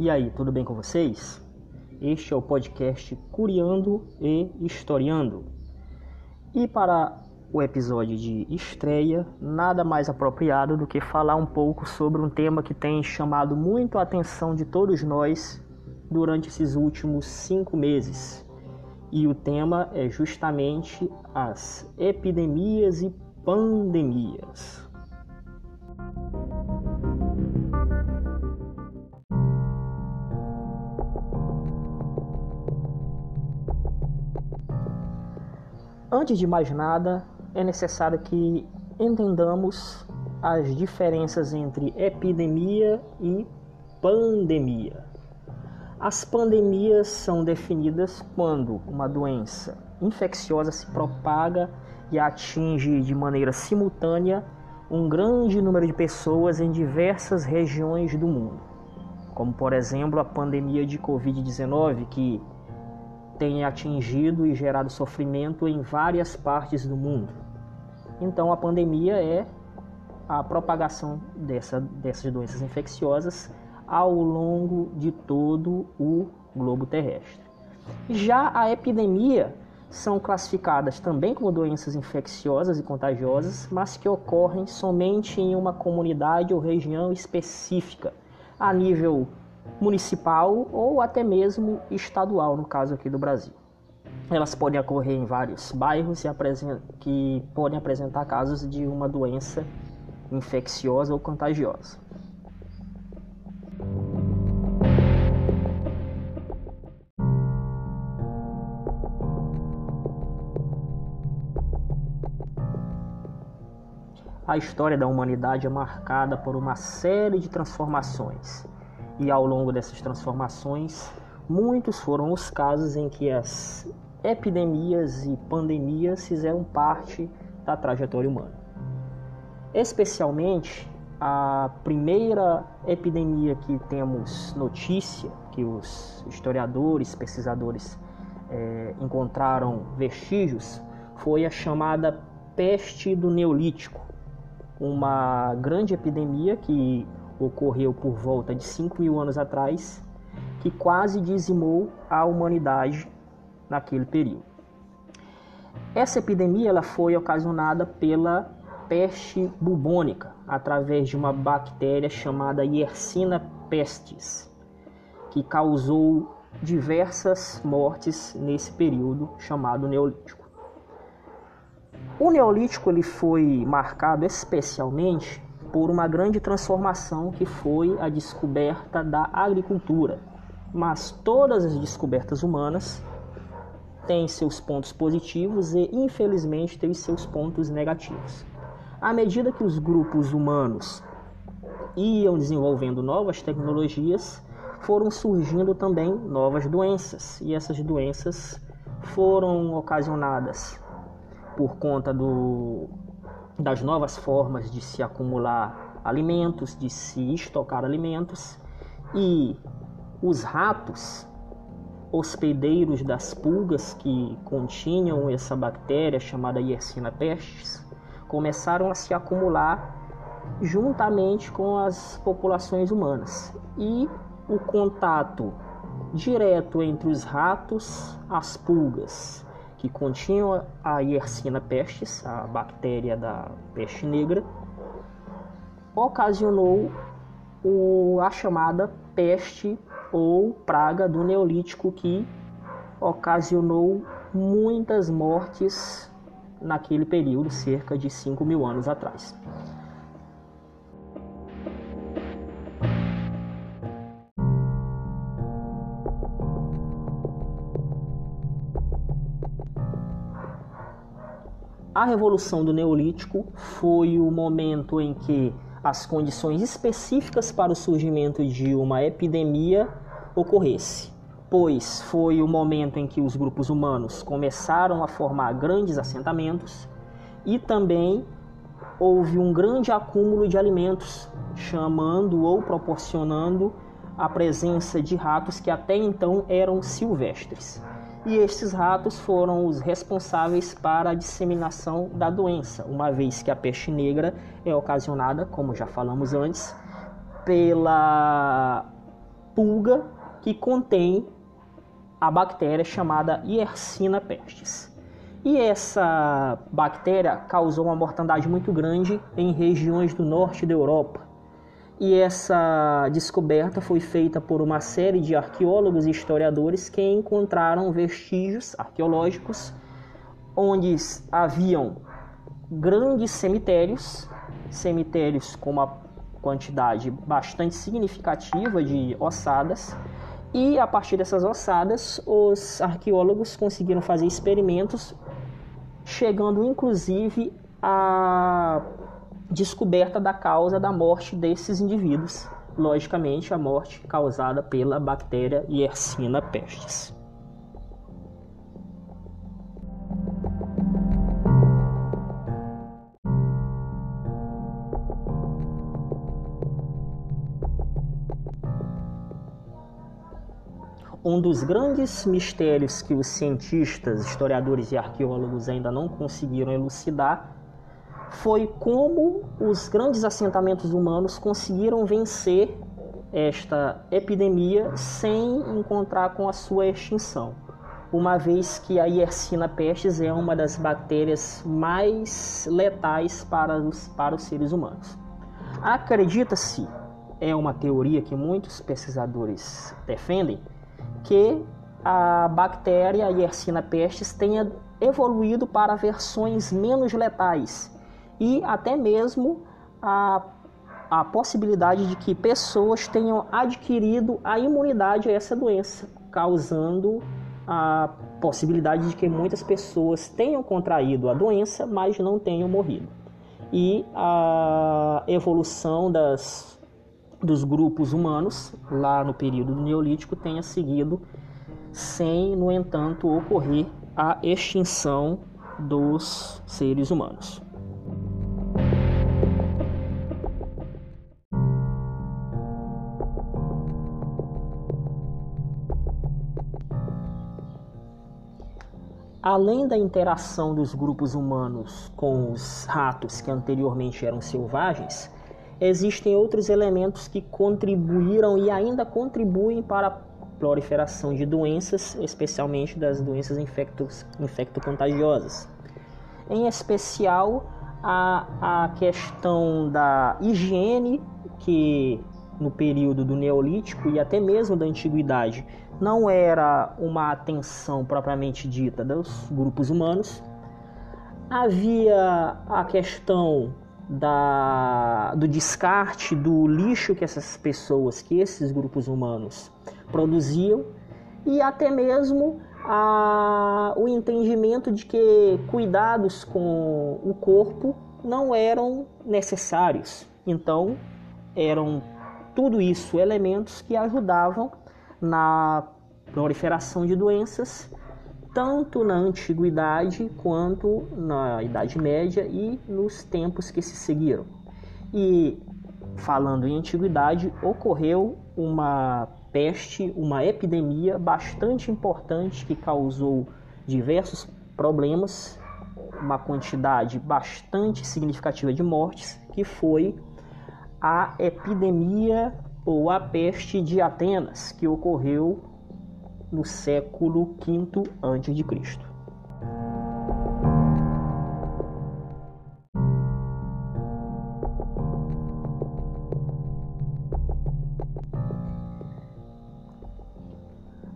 E aí, tudo bem com vocês? Este é o podcast Curiando e Historiando. E para o episódio de estreia, nada mais apropriado do que falar um pouco sobre um tema que tem chamado muito a atenção de todos nós durante esses últimos cinco meses. E o tema é justamente as epidemias e pandemias. Antes de mais nada, é necessário que entendamos as diferenças entre epidemia e pandemia. As pandemias são definidas quando uma doença infecciosa se propaga e atinge de maneira simultânea um grande número de pessoas em diversas regiões do mundo, como por exemplo a pandemia de Covid-19, que tem atingido e gerado sofrimento em várias partes do mundo. Então, a pandemia é a propagação dessa, dessas doenças infecciosas ao longo de todo o globo terrestre. Já a epidemia são classificadas também como doenças infecciosas e contagiosas, mas que ocorrem somente em uma comunidade ou região específica, a nível municipal ou até mesmo estadual, no caso aqui do Brasil. Elas podem ocorrer em vários bairros e que podem apresentar casos de uma doença infecciosa ou contagiosa. A história da humanidade é marcada por uma série de transformações e ao longo dessas transformações, muitos foram os casos em que as epidemias e pandemias fizeram parte da trajetória humana. Especialmente a primeira epidemia que temos notícia, que os historiadores, pesquisadores é, encontraram vestígios, foi a chamada peste do Neolítico, uma grande epidemia que ocorreu por volta de 5 mil anos atrás, que quase dizimou a humanidade naquele período. Essa epidemia ela foi ocasionada pela peste bubônica, através de uma bactéria chamada Yersinia pestis, que causou diversas mortes nesse período chamado Neolítico. O Neolítico ele foi marcado especialmente por uma grande transformação que foi a descoberta da agricultura. Mas todas as descobertas humanas têm seus pontos positivos e, infelizmente, têm seus pontos negativos. À medida que os grupos humanos iam desenvolvendo novas tecnologias, foram surgindo também novas doenças, e essas doenças foram ocasionadas por conta do das novas formas de se acumular alimentos, de se estocar alimentos e os ratos, hospedeiros das pulgas que continham essa bactéria chamada Yersinia pestis, começaram a se acumular juntamente com as populações humanas. E o contato direto entre os ratos, as pulgas que continham a Yersinia pestis, a bactéria da peste negra, ocasionou o, a chamada peste ou praga do Neolítico, que ocasionou muitas mortes naquele período, cerca de 5 mil anos atrás. A revolução do Neolítico foi o momento em que as condições específicas para o surgimento de uma epidemia ocorresse, pois foi o momento em que os grupos humanos começaram a formar grandes assentamentos e também houve um grande acúmulo de alimentos, chamando ou proporcionando a presença de ratos que até então eram silvestres e estes ratos foram os responsáveis para a disseminação da doença, uma vez que a peste negra é ocasionada, como já falamos antes, pela, pulga que contém a bactéria chamada Yersinia pestis. E essa bactéria causou uma mortandade muito grande em regiões do norte da Europa. E essa descoberta foi feita por uma série de arqueólogos e historiadores que encontraram vestígios arqueológicos onde haviam grandes cemitérios, cemitérios com uma quantidade bastante significativa de ossadas, e a partir dessas ossadas, os arqueólogos conseguiram fazer experimentos, chegando inclusive à descoberta da causa da morte desses indivíduos. Logicamente, a morte causada pela bactéria Yersinia pestis. Um dos grandes mistérios que os cientistas, historiadores e arqueólogos ainda não conseguiram elucidar foi como os grandes assentamentos humanos conseguiram vencer esta epidemia sem encontrar com a sua extinção, uma vez que a Yersinia pestis é uma das bactérias mais letais para os, para os seres humanos. Acredita-se, é uma teoria que muitos pesquisadores defendem, que a bactéria Yersinia pestis tenha evoluído para versões menos letais e até mesmo a, a possibilidade de que pessoas tenham adquirido a imunidade a essa doença, causando a possibilidade de que muitas pessoas tenham contraído a doença, mas não tenham morrido. E a evolução das dos grupos humanos lá no período do Neolítico tenha seguido sem, no entanto, ocorrer a extinção dos seres humanos. Além da interação dos grupos humanos com os ratos que anteriormente eram selvagens, existem outros elementos que contribuíram e ainda contribuem para a proliferação de doenças, especialmente das doenças infectos, infectocontagiosas. Em especial, a, a questão da higiene, que no período do Neolítico e até mesmo da Antiguidade não era uma atenção propriamente dita dos grupos humanos. Havia a questão da, do descarte do lixo que essas pessoas, que esses grupos humanos produziam e até mesmo a, o entendimento de que cuidados com o corpo não eram necessários. Então, eram tudo isso elementos que ajudavam na proliferação de doenças tanto na antiguidade quanto na Idade Média e nos tempos que se seguiram. E falando em antiguidade, ocorreu uma peste, uma epidemia bastante importante que causou diversos problemas, uma quantidade bastante significativa de mortes, que foi a epidemia ou a peste de Atenas, que ocorreu no século V a.C.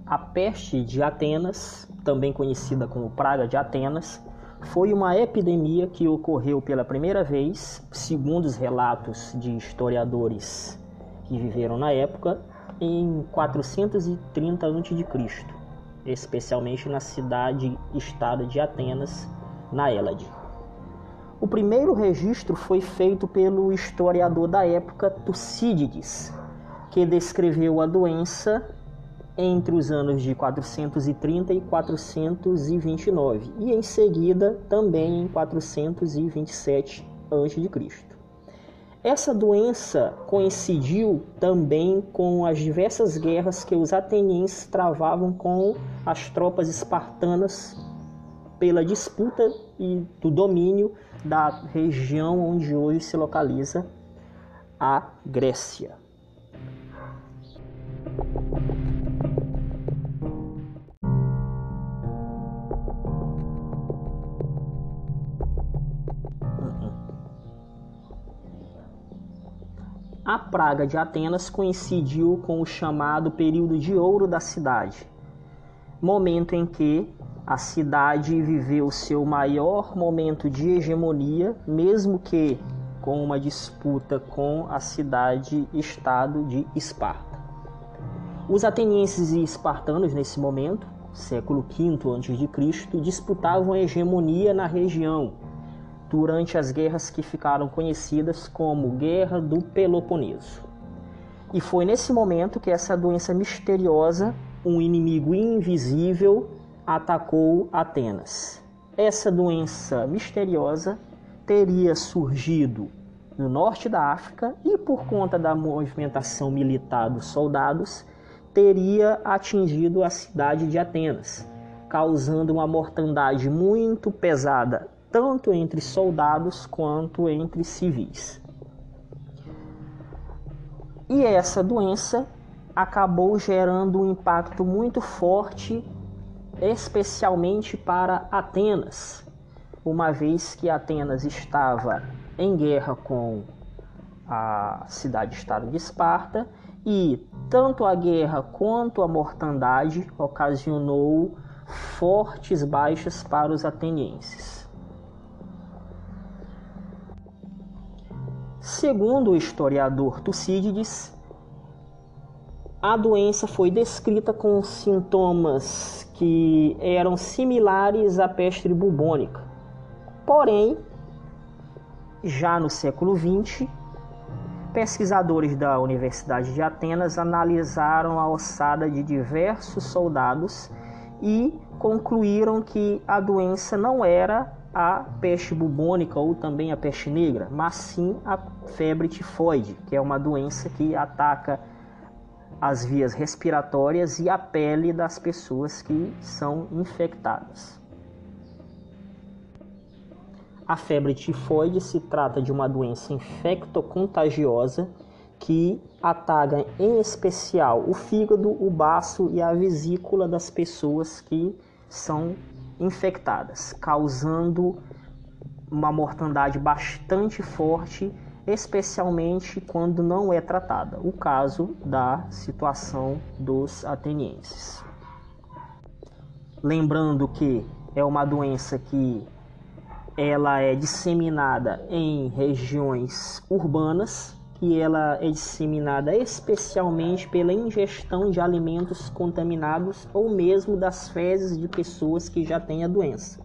A peste de Atenas, também conhecida como Praga de Atenas, foi uma epidemia que ocorreu pela primeira vez, segundo os relatos de historiadores que viveram na época, em 430 a.C., especialmente na cidade-estado de Atenas, na Hélade. O primeiro registro foi feito pelo historiador da época Tucídides, que descreveu a doença entre os anos de 430 e 429, e em seguida também em 427 a.C. Essa doença coincidiu também com as diversas guerras que os atenienses travavam com as tropas espartanas pela disputa e do domínio da região onde hoje se localiza a Grécia. A praga de Atenas coincidiu com o chamado período de ouro da cidade, momento em que a cidade viveu seu maior momento de hegemonia, mesmo que com uma disputa com a cidade-estado de Esparta. Os atenienses e espartanos, nesse momento, século V a.C., disputavam a hegemonia na região durante as guerras que ficaram conhecidas como Guerra do Peloponeso. E foi nesse momento que essa doença misteriosa, um inimigo invisível, atacou Atenas. Essa doença misteriosa teria surgido no norte da África e, por conta da movimentação militar dos soldados, teria atingido a cidade de Atenas, causando uma mortandade muito pesada, tanto entre soldados quanto entre civis. E essa doença acabou gerando um impacto muito forte, especialmente para Atenas, uma vez que Atenas estava em guerra com a cidade-estado de Esparta e tanto a guerra quanto a mortandade ocasionou fortes baixas para os atenienses. Segundo o historiador Tucídides, a doença foi descrita com sintomas que eram similares à peste bubônica. Porém, já no século XX, pesquisadores da Universidade de Atenas analisaram a ossada de diversos soldados e concluíram que a doença não era a peste bubônica ou também a peste negra, mas sim a febre tifoide, que é uma doença que ataca as vias respiratórias e a pele das pessoas que são infectadas. A febre tifoide se trata de uma doença infectocontagiosa que ataca em especial o fígado, o baço e a vesícula das pessoas que são infectadas, causando uma mortandade bastante forte, especialmente quando não é tratada. O caso da situação dos atenienses. Lembrando que é uma doença que ela é disseminada em regiões urbanas e ela é disseminada especialmente pela ingestão de alimentos contaminados ou mesmo das fezes de pessoas que já têm a doença.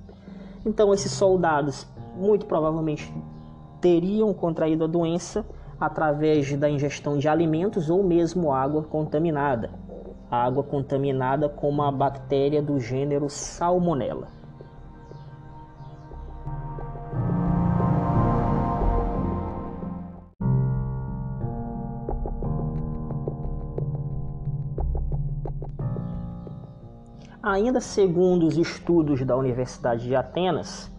Então esses soldados muito provavelmente teriam contraído a doença através da ingestão de alimentos ou mesmo água contaminada. água contaminada com uma bactéria do gênero Salmonella. Ainda segundo os estudos da Universidade de Atenas,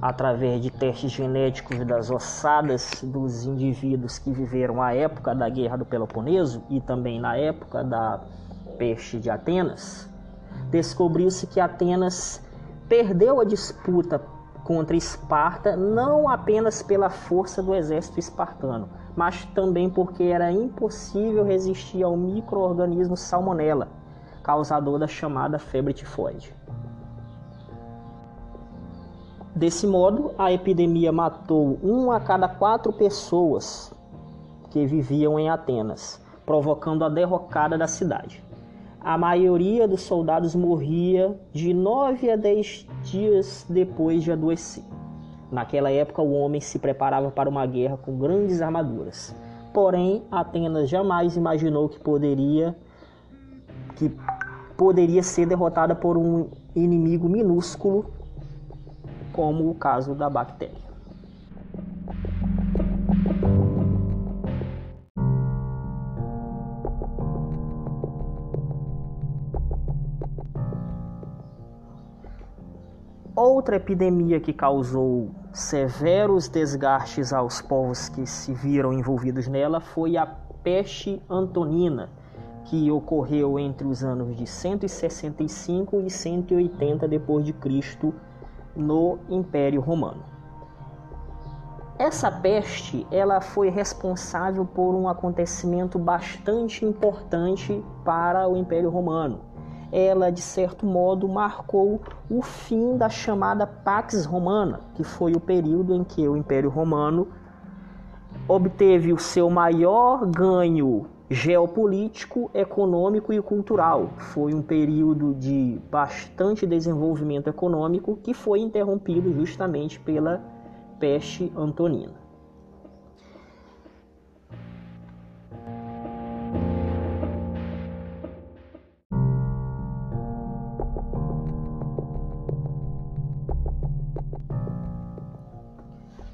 através de testes genéticos das ossadas dos indivíduos que viveram a época da Guerra do Peloponeso e também na época da peste de Atenas, descobriu-se que Atenas perdeu a disputa contra Esparta não apenas pela força do exército espartano, mas também porque era impossível resistir ao microorganismo Salmonella causador da chamada febre tifoide. Desse modo, a epidemia matou um a cada quatro pessoas que viviam em Atenas, provocando a derrocada da cidade. A maioria dos soldados morria de nove a dez dias depois de adoecer. Naquela época, o homem se preparava para uma guerra com grandes armaduras. Porém, Atenas jamais imaginou que poderia que poderia ser derrotada por um inimigo minúsculo, como o caso da bactéria. Outra epidemia que causou severos desgastes aos povos que se viram envolvidos nela foi a peste antonina, que ocorreu entre os anos de 165 e 180 depois de Cristo no Império Romano. Essa peste, ela foi responsável por um acontecimento bastante importante para o Império Romano. Ela, de certo modo, marcou o fim da chamada Pax Romana, que foi o período em que o Império Romano obteve o seu maior ganho geopolítico, econômico e cultural. Foi um período de bastante desenvolvimento econômico que foi interrompido justamente pela peste antonina.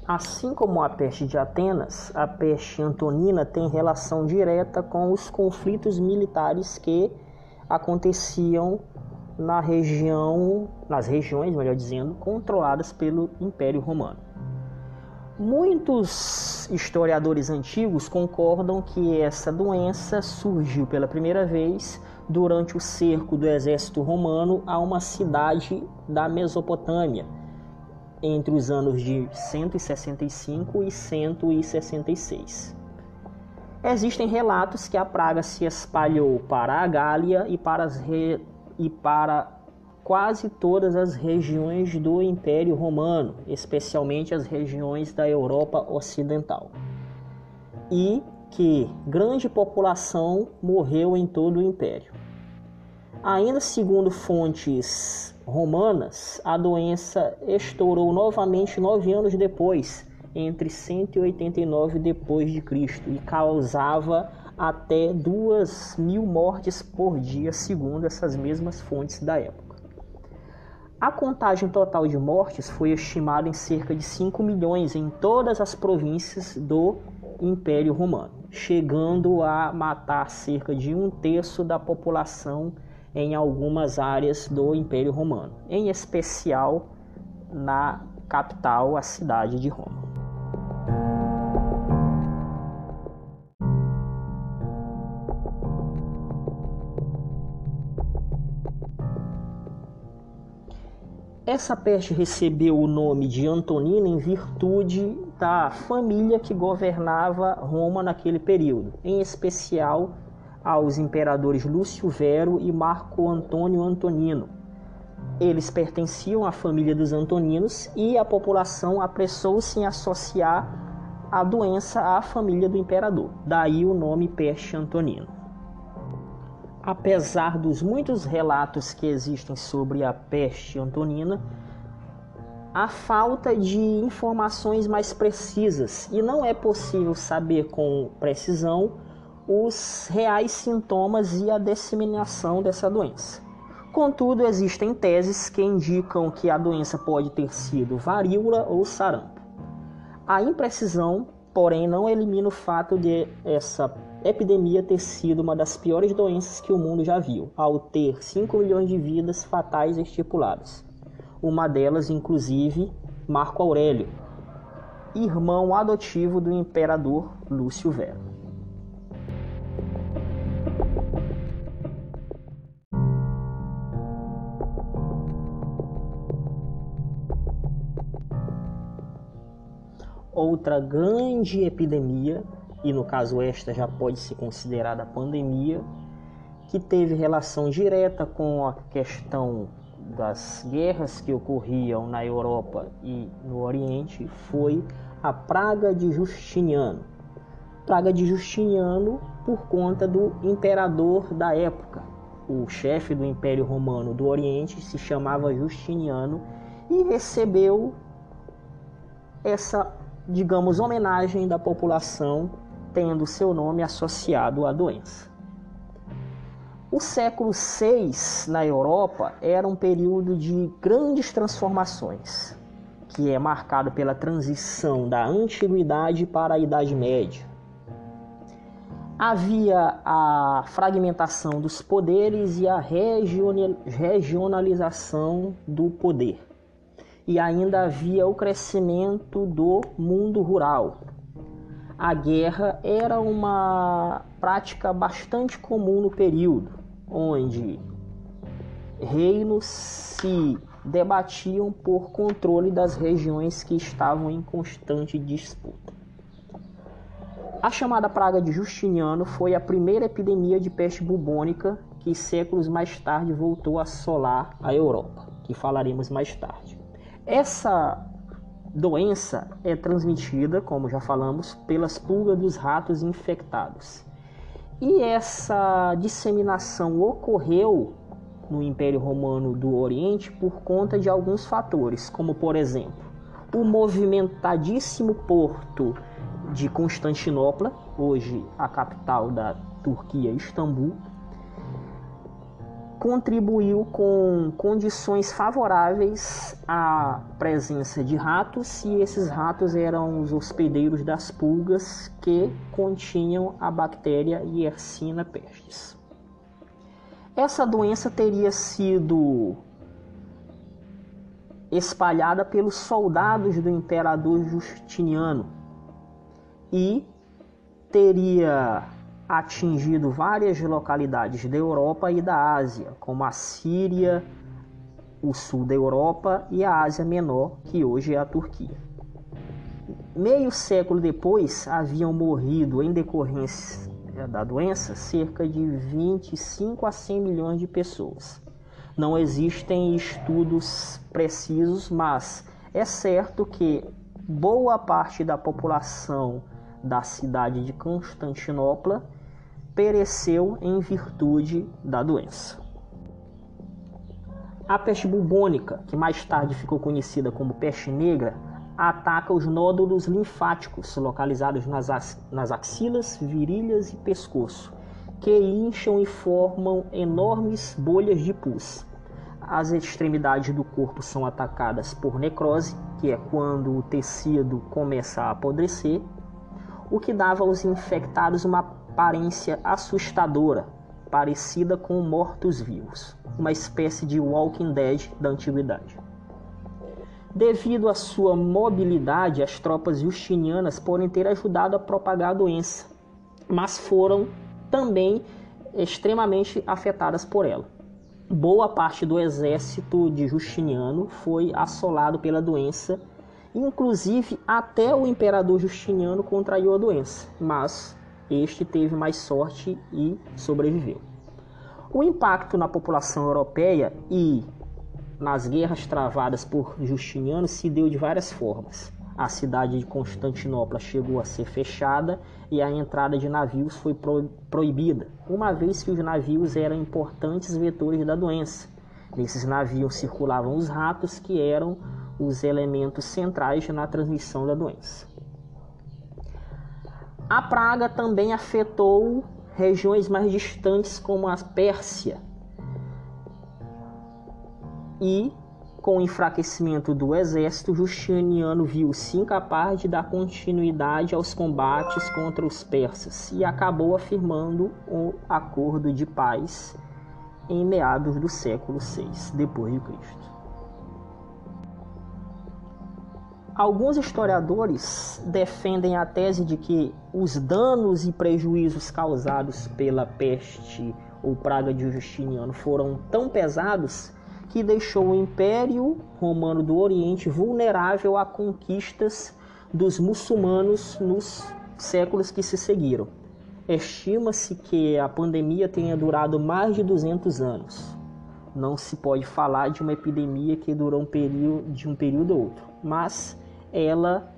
Assim como a peste de Atenas, a peste antonina tem relação direta com os conflitos militares que aconteciam na região, nas regiões, melhor dizendo, controladas pelo Império Romano. Muitos historiadores antigos concordam que essa doença surgiu pela primeira vez durante o cerco do exército romano a uma cidade da Mesopotâmia, entre os anos de 165 e 166. Existem relatos que a praga se espalhou para a Gália e para, re... e para quase todas as regiões do Império Romano, especialmente as regiões da Europa Ocidental. E que grande população morreu em todo o Império. Ainda segundo fontes romanas, a doença estourou novamente nove anos depois, entre 189 depois de Cristo, e causava até duas mil mortes por dia, segundo essas mesmas fontes da época. A contagem total de mortes foi estimada em cerca de 5 milhões em todas as províncias do Império Romano, chegando a matar cerca de um terço da população em algumas áreas do Império Romano, em especial na capital, a cidade de Roma. Essa peste recebeu o nome de Antonina em virtude da família que governava Roma naquele período, em especial aos imperadores Lúcio Vero e Marco Antônio Antonino. Eles pertenciam à família dos Antoninos e a população apressou-se em associar a doença à família do imperador, daí o nome peste antonina. Apesar dos muitos relatos que existem sobre a peste antonina, há falta de informações mais precisas e não é possível saber com precisão os reais sintomas e a disseminação dessa doença. Contudo, existem teses que indicam que a doença pode ter sido varíola ou sarampo. A imprecisão, porém, não elimina o fato de essa epidemia ter sido uma das piores doenças que o mundo já viu, ao ter 5 milhões de vidas fatais estipuladas. Uma delas, inclusive, Marco Aurélio, irmão adotivo do imperador Lúcio Vero. Outra grande epidemia e no caso esta já pode ser considerada pandemia, que teve relação direta com a questão das guerras que ocorriam na Europa e no Oriente, foi a praga de Justiniano. Praga de Justiniano por conta do imperador da época. O chefe do Império Romano do Oriente se chamava Justiniano e recebeu essa, digamos, homenagem da população tendo seu nome associado à doença. O século VI na Europa era um período de grandes transformações, que é marcado pela transição da antiguidade para a Idade Média. Havia a fragmentação dos poderes e a regionalização do poder. E ainda havia o crescimento do mundo rural, a guerra era uma prática bastante comum no período, onde reinos se debatiam por controle das regiões que estavam em constante disputa. A chamada praga de Justiniano foi a primeira epidemia de peste bubônica que séculos mais tarde voltou a assolar a Europa, que falaremos mais tarde. Essa doença é transmitida, como já falamos, pelas pulgas dos ratos infectados. E essa disseminação ocorreu no Império Romano do Oriente por conta de alguns fatores, como por exemplo, o movimentadíssimo porto de Constantinopla, hoje a capital da Turquia, Istambul, contribuiu com condições favoráveis à presença de ratos, e esses ratos eram os hospedeiros das pulgas que continham a bactéria Yersinia pestis. Essa doença teria sido espalhada pelos soldados do imperador Justiniano e teria atingido várias localidades da Europa e da Ásia, como a Síria, o sul da Europa e a Ásia Menor, que hoje é a Turquia. Meio século depois, haviam morrido em decorrência da doença cerca de 25 a 100 milhões de pessoas. Não existem estudos precisos, mas é certo que boa parte da população da cidade de Constantinopla pereceu em virtude da doença. A peste bubônica, que mais tarde ficou conhecida como peste negra, ataca os nódulos linfáticos localizados nas, nas axilas, virilhas e pescoço, que incham e formam enormes bolhas de pus. As extremidades do corpo são atacadas por necrose, que é quando o tecido começa a apodrecer, o que dava aos infectados uma aparência assustadora, parecida com mortos-vivos, uma espécie de Walking Dead da antiguidade. Devido à sua mobilidade, as tropas justinianas podem ter ajudado a propagar a doença, mas foram também extremamente afetadas por ela. Boa parte do exército de Justiniano foi assolado pela doença, inclusive até o imperador Justiniano contraiu a doença, mas este teve mais sorte e sobreviveu. O impacto na população europeia e nas guerras travadas por Justiniano se deu de várias formas. A cidade de Constantinopla chegou a ser fechada e a entrada de navios foi pro proibida, uma vez que os navios eram importantes vetores da doença. Nesses navios circulavam os ratos, que eram os elementos centrais na transmissão da doença. A praga também afetou regiões mais distantes, como a Pérsia, e, com o enfraquecimento do exército, Justiniano viu-se incapaz de dar continuidade aos combates contra os persas e acabou afirmando o acordo de paz em meados do século VI depois Alguns historiadores defendem a tese de que os danos e prejuízos causados pela peste ou praga de Justiniano foram tão pesados que deixou o Império Romano do Oriente vulnerável a conquistas dos muçulmanos nos séculos que se seguiram. Estima-se que a pandemia tenha durado mais de 200 anos. Não se pode falar de uma epidemia que durou um período, de um período ou outro, mas ela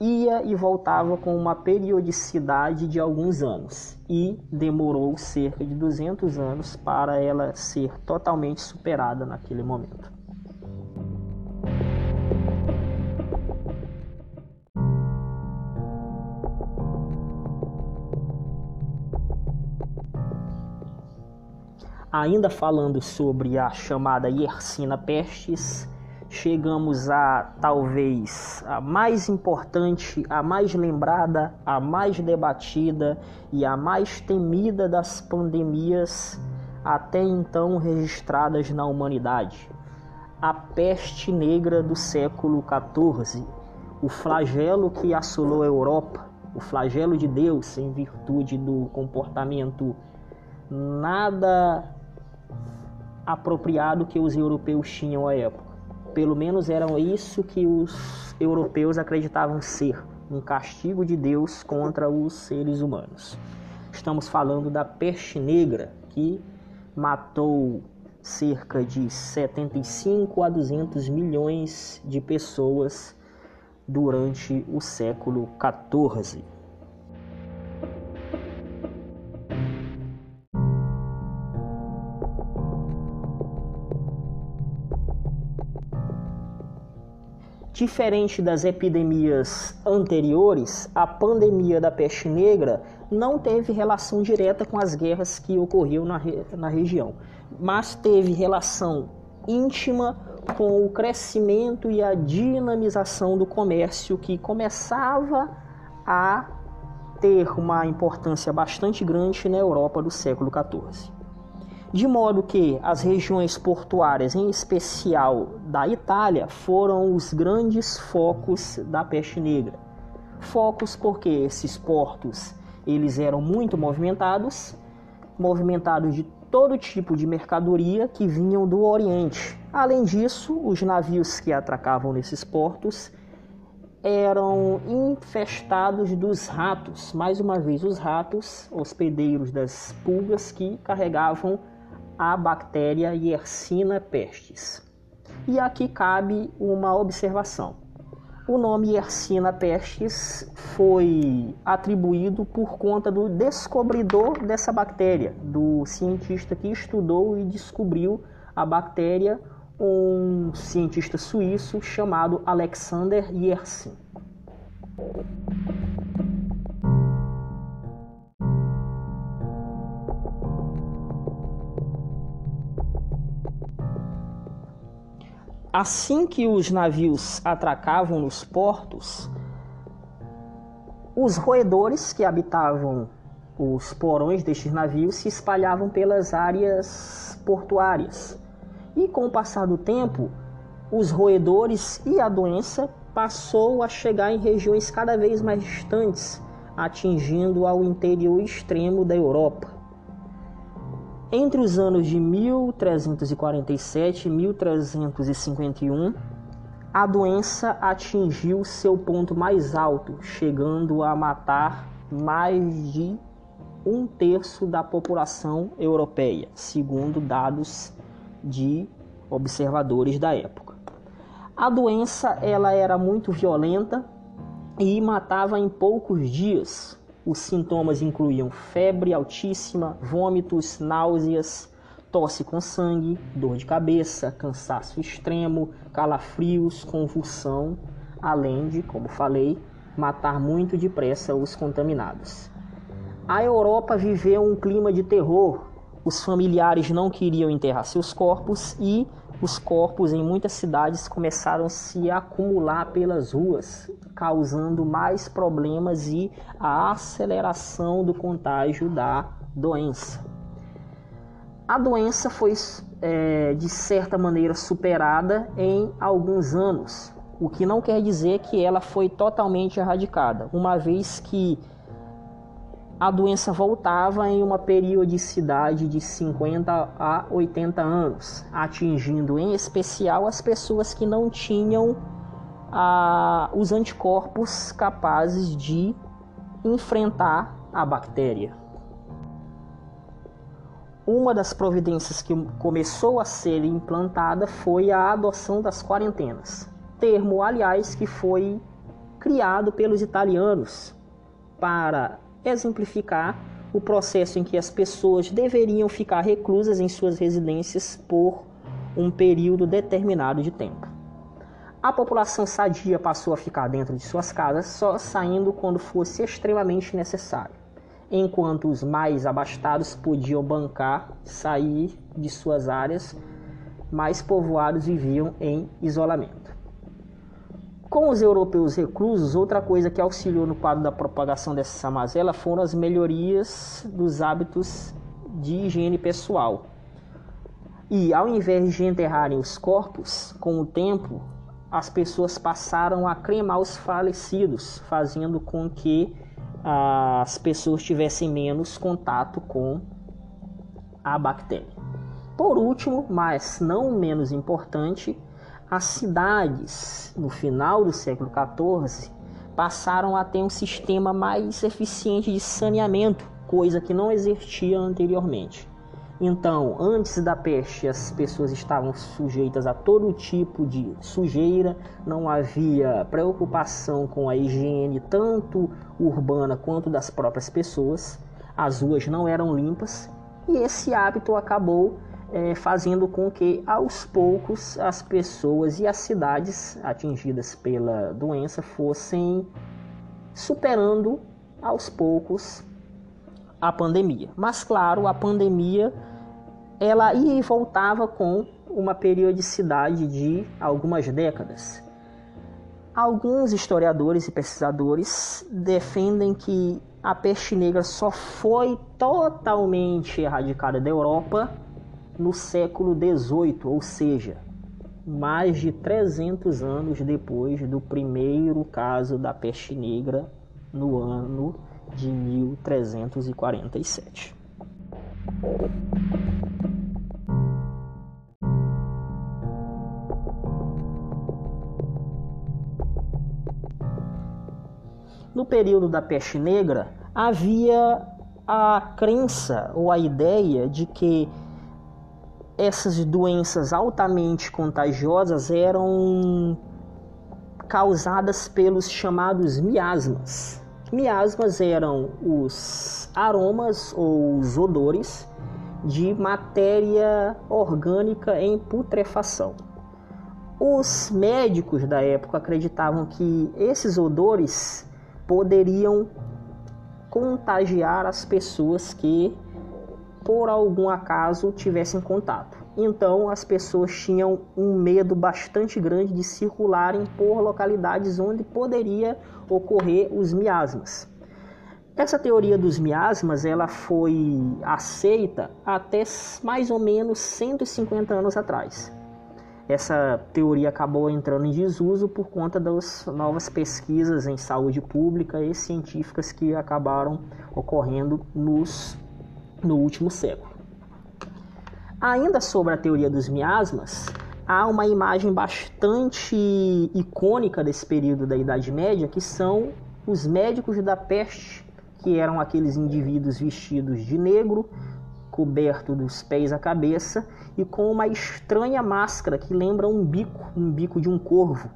ia e voltava com uma periodicidade de alguns anos e demorou cerca de 200 anos para ela ser totalmente superada naquele momento. Ainda falando sobre a chamada Yersina pestis, chegamos a talvez a mais importante, a mais lembrada, a mais debatida e a mais temida das pandemias até então registradas na humanidade. A peste negra do século XIV, o flagelo que assolou a Europa, o flagelo de Deus em virtude do comportamento nada apropriado que os europeus tinham à época. Pelo menos era isso que os europeus acreditavam ser um castigo de Deus contra os seres humanos. Estamos falando da peste negra que matou cerca de 75 a 200 milhões de pessoas durante o século 14. Diferente das epidemias anteriores, a pandemia da peste negra não teve relação direta com as guerras que ocorriam na, na região, mas teve relação íntima com o crescimento e a dinamização do comércio que começava a ter uma importância bastante grande na Europa do século XIV de modo que as regiões portuárias, em especial da Itália, foram os grandes focos da peste negra. Focos porque esses portos eles eram muito movimentados, movimentados de todo tipo de mercadoria que vinham do Oriente. Além disso, os navios que atracavam nesses portos eram infestados dos ratos, mais uma vez os ratos, hospedeiros das pulgas que carregavam a bactéria Yersinia pestis. E aqui cabe uma observação. O nome Yersinia pestis foi atribuído por conta do descobridor dessa bactéria, do cientista que estudou e descobriu a bactéria, um cientista suíço chamado Alexander Yersin. Assim que os navios atracavam nos portos, os roedores que habitavam os porões destes navios se espalhavam pelas áreas portuárias. E com o passar do tempo, os roedores e a doença passou a chegar em regiões cada vez mais distantes, atingindo ao interior extremo da Europa. Entre os anos de 1347 e 1351, a doença atingiu seu ponto mais alto, chegando a matar mais de um terço da população europeia, segundo dados de observadores da época. A doença ela era muito violenta e matava em poucos dias, os sintomas incluíam febre altíssima, vômitos, náuseas, tosse com sangue, dor de cabeça, cansaço extremo, calafrios, convulsão, além de, como falei, matar muito depressa os contaminados. A Europa viveu um clima de terror. Os familiares não queriam enterrar seus corpos e os corpos em muitas cidades começaram a se acumular pelas ruas, causando mais problemas e a aceleração do contágio da doença. A doença foi, é, de certa maneira, superada em alguns anos, o que não quer dizer que ela foi totalmente erradicada, uma vez que a doença voltava em uma periodicidade de 50 a 80 anos, atingindo em especial as pessoas que não tinham os anticorpos capazes de enfrentar a bactéria. Uma das providências que começou a ser implantada foi a adoção das quarentenas, termo, aliás, que foi criado pelos italianos para exemplificar o processo em que as pessoas deveriam ficar reclusas em suas residências por um período determinado de tempo. A população sadia passou a ficar dentro de suas casas, só saindo quando fosse extremamente necessário, enquanto os mais abastados podiam bancar sair de suas áreas mais povoados viviam em isolamento. Com os europeus reclusos, outra coisa que auxiliou no quadro da propagação dessa mazela foram as melhorias dos hábitos de higiene pessoal. E ao invés de enterrarem os corpos, com o tempo, as pessoas passaram a cremar os falecidos, fazendo com que as pessoas tivessem menos contato com a bactéria. Por último, mas não menos importante, as cidades no final do século XIV passaram a ter um sistema mais eficiente de saneamento, coisa que não existia anteriormente. Então, antes da peste, as pessoas estavam sujeitas a todo tipo de sujeira, não havia preocupação com a higiene, tanto urbana quanto das próprias pessoas, as ruas não eram limpas e esse hábito acabou é, fazendo com que, aos poucos, as pessoas e as cidades atingidas pela doença fossem superando aos poucos a pandemia. Mas, claro, a pandemia ela ia e voltava com uma periodicidade de algumas décadas. Alguns historiadores e pesquisadores defendem que a peste negra só foi totalmente erradicada da Europa no século XVIII, ou seja, mais de 300 anos depois do primeiro caso da peste negra no ano de 1347. No período da peste negra, havia a crença ou a ideia de que essas doenças altamente contagiosas eram causadas pelos chamados miasmas. Miasmas eram os aromas ou os odores de matéria orgânica em putrefação. Os médicos da época acreditavam que esses odores poderiam contagiar as pessoas que por algum acaso tivessem contato. Então as pessoas tinham um medo bastante grande de circularem por localidades onde poderia ocorrer os miasmas. Essa teoria dos miasmas ela foi aceita até mais ou menos 150 anos atrás essa teoria acabou entrando em desuso por conta das novas pesquisas em saúde pública e científicas que acabaram ocorrendo nos, no último século. Ainda sobre a teoria dos miasmas, há uma imagem bastante icônica desse período da Idade Média, que são os médicos da peste, que eram aqueles indivíduos vestidos de negro, coberto dos pés à cabeça e com uma estranha máscara que lembra um bico, um bico de um corvo.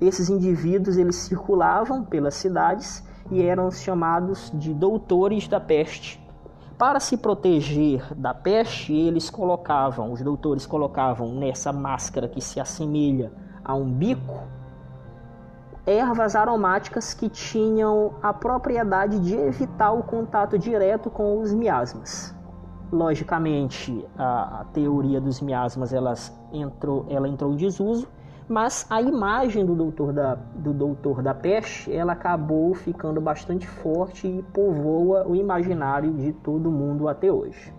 Esses indivíduos eles circulavam pelas cidades e eram chamados de doutores da peste. Para se proteger da peste, eles colocavam, os doutores colocavam nessa máscara que se assemelha a um bico, ervas aromáticas que tinham a propriedade de evitar o contato direto com os miasmas. Logicamente, a, a teoria dos miasmas elas entrou, ela entrou em desuso, mas a imagem do doutor da, do doutor da peste ela acabou ficando bastante forte e povoa o imaginário de todo mundo até hoje.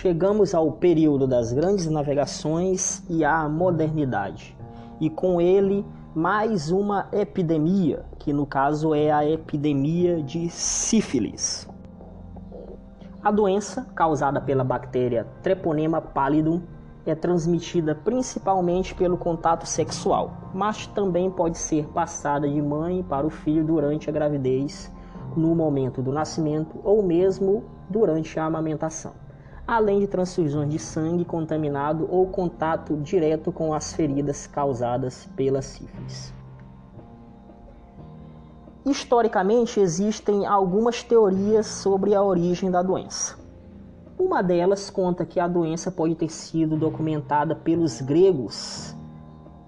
chegamos ao período das grandes navegações e à modernidade, e com ele mais uma epidemia, que no caso é a epidemia de sífilis. A doença, causada pela bactéria Treponema pallidum, é transmitida principalmente pelo contato sexual, mas também pode ser passada de mãe para o filho durante a gravidez, no momento do nascimento ou mesmo durante a amamentação além de transfusões de sangue contaminado ou contato direto com as feridas causadas pela sífilis. Historicamente, existem algumas teorias sobre a origem da doença. Uma delas conta que a doença pode ter sido documentada pelos gregos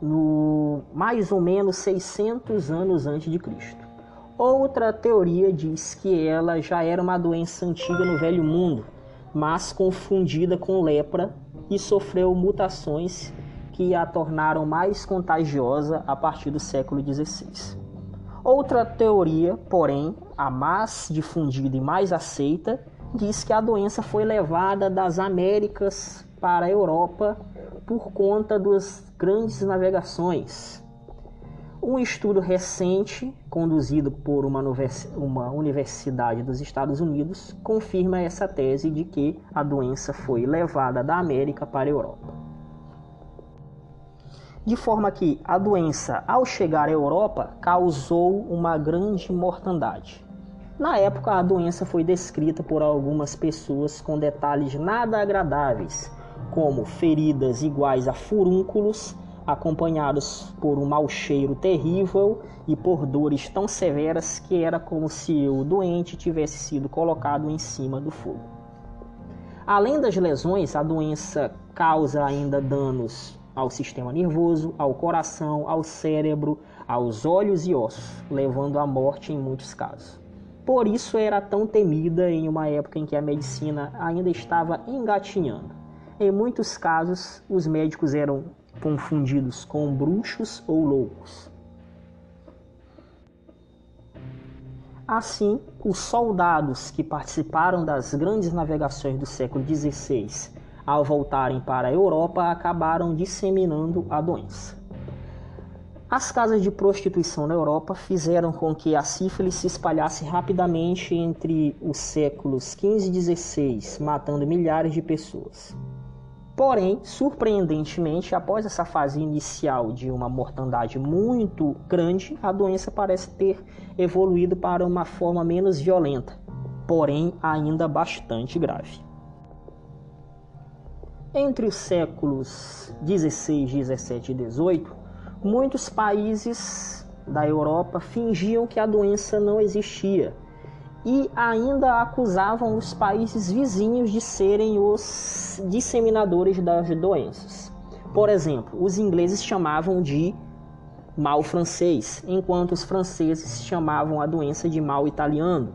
no mais ou menos 600 anos antes de Cristo. Outra teoria diz que ela já era uma doença antiga no Velho Mundo, mas confundida com lepra e sofreu mutações que a tornaram mais contagiosa a partir do século XVI. Outra teoria, porém, a mais difundida e mais aceita, diz que a doença foi levada das Américas para a Europa por conta das grandes navegações. Um estudo recente, conduzido por uma universidade dos Estados Unidos, confirma essa tese de que a doença foi levada da América para a Europa. De forma que a doença, ao chegar à Europa, causou uma grande mortandade. Na época, a doença foi descrita por algumas pessoas com detalhes nada agradáveis, como feridas iguais a furúnculos acompanhados por um mau cheiro terrível e por dores tão severas que era como se o doente tivesse sido colocado em cima do fogo. Além das lesões, a doença causa ainda danos ao sistema nervoso, ao coração, ao cérebro, aos olhos e ossos, levando à morte em muitos casos. Por isso era tão temida em uma época em que a medicina ainda estava engatinhando. Em muitos casos, os médicos eram confundidos com bruxos ou loucos. Assim, os soldados que participaram das grandes navegações do século XVI, ao voltarem para a Europa, acabaram disseminando a doença. As casas de prostituição na Europa fizeram com que a sífilis se espalhasse rapidamente entre os séculos XV e XVI, matando milhares de pessoas. Porém, surpreendentemente, após essa fase inicial de uma mortandade muito grande, a doença parece ter evoluído para uma forma menos violenta, porém ainda bastante grave. Entre os séculos 16, 17 e 18, muitos países da Europa fingiam que a doença não existia e ainda acusavam os países vizinhos de serem os disseminadores das doenças. Por exemplo, os ingleses chamavam de mal francês, enquanto os franceses chamavam a doença de mal italiano.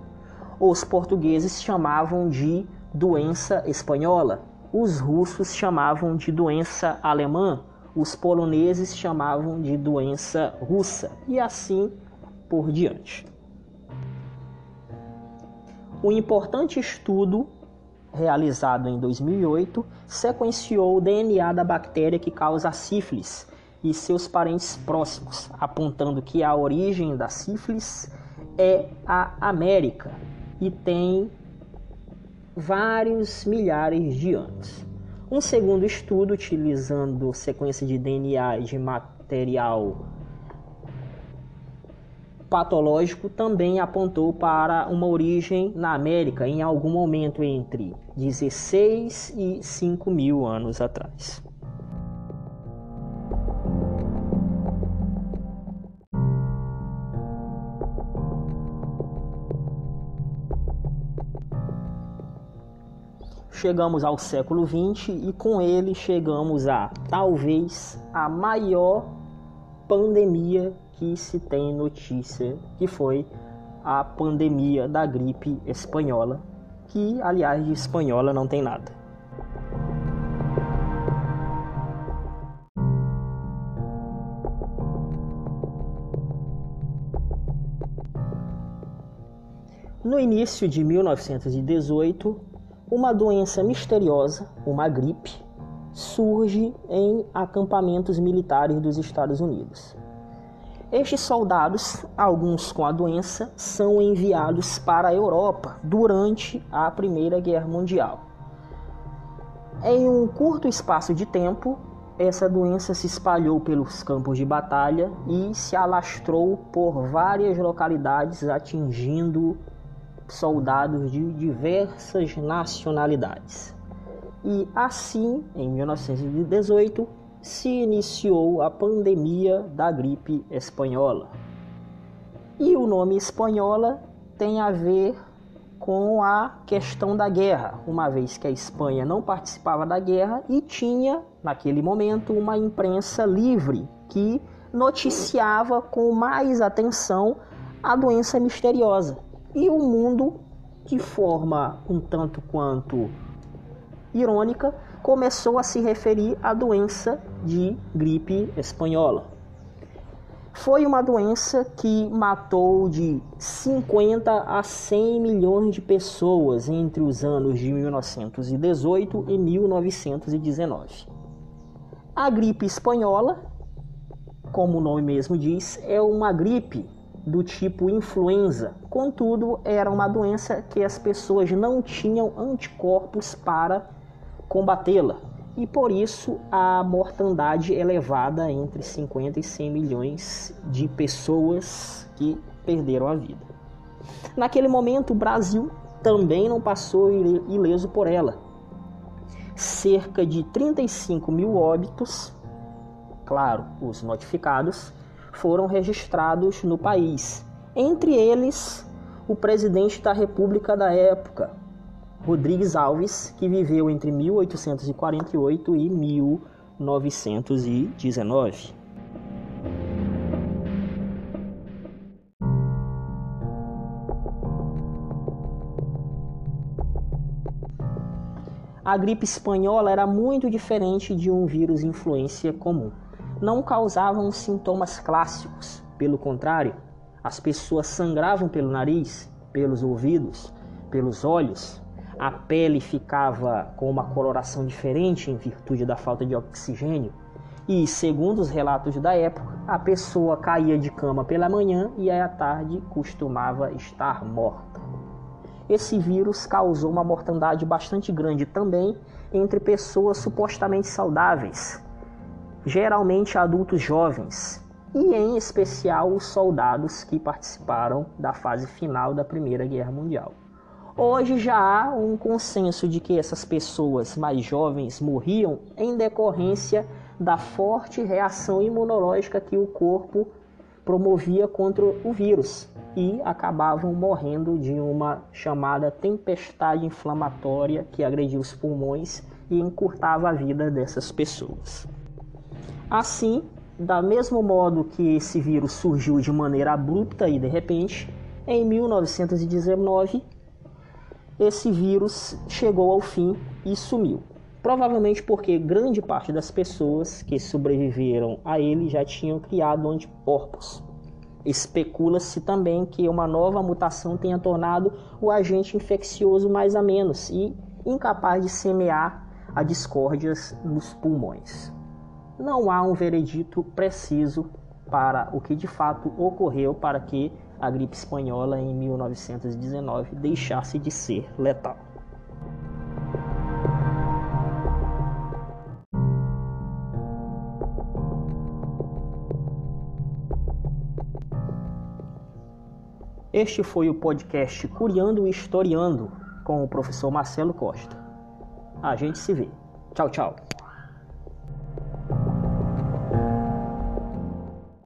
Os portugueses chamavam de doença espanhola, os russos chamavam de doença alemã, os poloneses chamavam de doença russa e assim por diante. Um importante estudo realizado em 2008 sequenciou o DNA da bactéria que causa a sífilis e seus parentes próximos, apontando que a origem da sífilis é a América e tem vários milhares de anos. Um segundo estudo, utilizando sequência de DNA de material patológico também apontou para uma origem na América em algum momento entre 16 e 5 mil anos atrás. Chegamos ao século XX e com ele chegamos a talvez a maior pandemia que se tem notícia que foi a pandemia da gripe espanhola, que aliás de espanhola não tem nada. No início de 1918, uma doença misteriosa, uma gripe, surge em acampamentos militares dos Estados Unidos. Estes soldados, alguns com a doença, são enviados para a Europa durante a Primeira Guerra Mundial. Em um curto espaço de tempo, essa doença se espalhou pelos campos de batalha e se alastrou por várias localidades, atingindo soldados de diversas nacionalidades. E assim, em 1918, se iniciou a pandemia da gripe espanhola. E o nome espanhola tem a ver com a questão da guerra, uma vez que a Espanha não participava da guerra e tinha, naquele momento, uma imprensa livre que noticiava com mais atenção a doença misteriosa. E o mundo, de forma um tanto quanto irônica, começou a se referir à doença de gripe espanhola. Foi uma doença que matou de 50 a 100 milhões de pessoas entre os anos de 1918 e 1919. A gripe espanhola como o nome mesmo diz, é uma gripe do tipo influenza. Contudo, era uma doença que as pessoas não tinham anticorpos para combatê-la. E por isso a mortandade elevada entre 50 e 100 milhões de pessoas que perderam a vida. Naquele momento, o Brasil também não passou ileso por ela. Cerca de 35 mil óbitos, claro, os notificados, foram registrados no país. Entre eles, o presidente da República da época, Rodrigues Alves, que viveu entre 1848 e 1919. A gripe espanhola era muito diferente de um vírus influência comum. Não causavam sintomas clássicos, pelo contrário, as pessoas sangravam pelo nariz, pelos ouvidos, pelos olhos, a pele ficava com uma coloração diferente em virtude da falta de oxigênio. E, segundo os relatos da época, a pessoa caía de cama pela manhã e à tarde costumava estar morta esse vírus causou uma mortandade bastante grande também entre pessoas supostamente saudáveis, geralmente adultos jovens, e em especial os soldados que participaram da fase final da Primeira Guerra Mundial. Hoje já há um consenso de que essas pessoas mais jovens morriam em decorrência da forte reação imunológica que o corpo promovia contra o vírus e acabavam morrendo de uma chamada tempestade inflamatória que agredia os pulmões e encurtava a vida dessas pessoas. Assim, da mesmo modo que esse vírus surgiu de maneira abrupta e de repente, em 1919 esse vírus chegou ao fim e sumiu. Provavelmente porque grande parte das pessoas que sobreviveram a ele já tinham criado anticorpos. Especula-se também que uma nova mutação tenha tornado o agente infeccioso mais a menos e incapaz de semear a discórdias nos pulmões. Não há um veredito preciso para o que de fato ocorreu para que a gripe espanhola em 1919 deixasse de ser letal. Este foi o podcast Curiando e Historiando com o professor Marcelo Costa. A gente se vê. Tchau, tchau.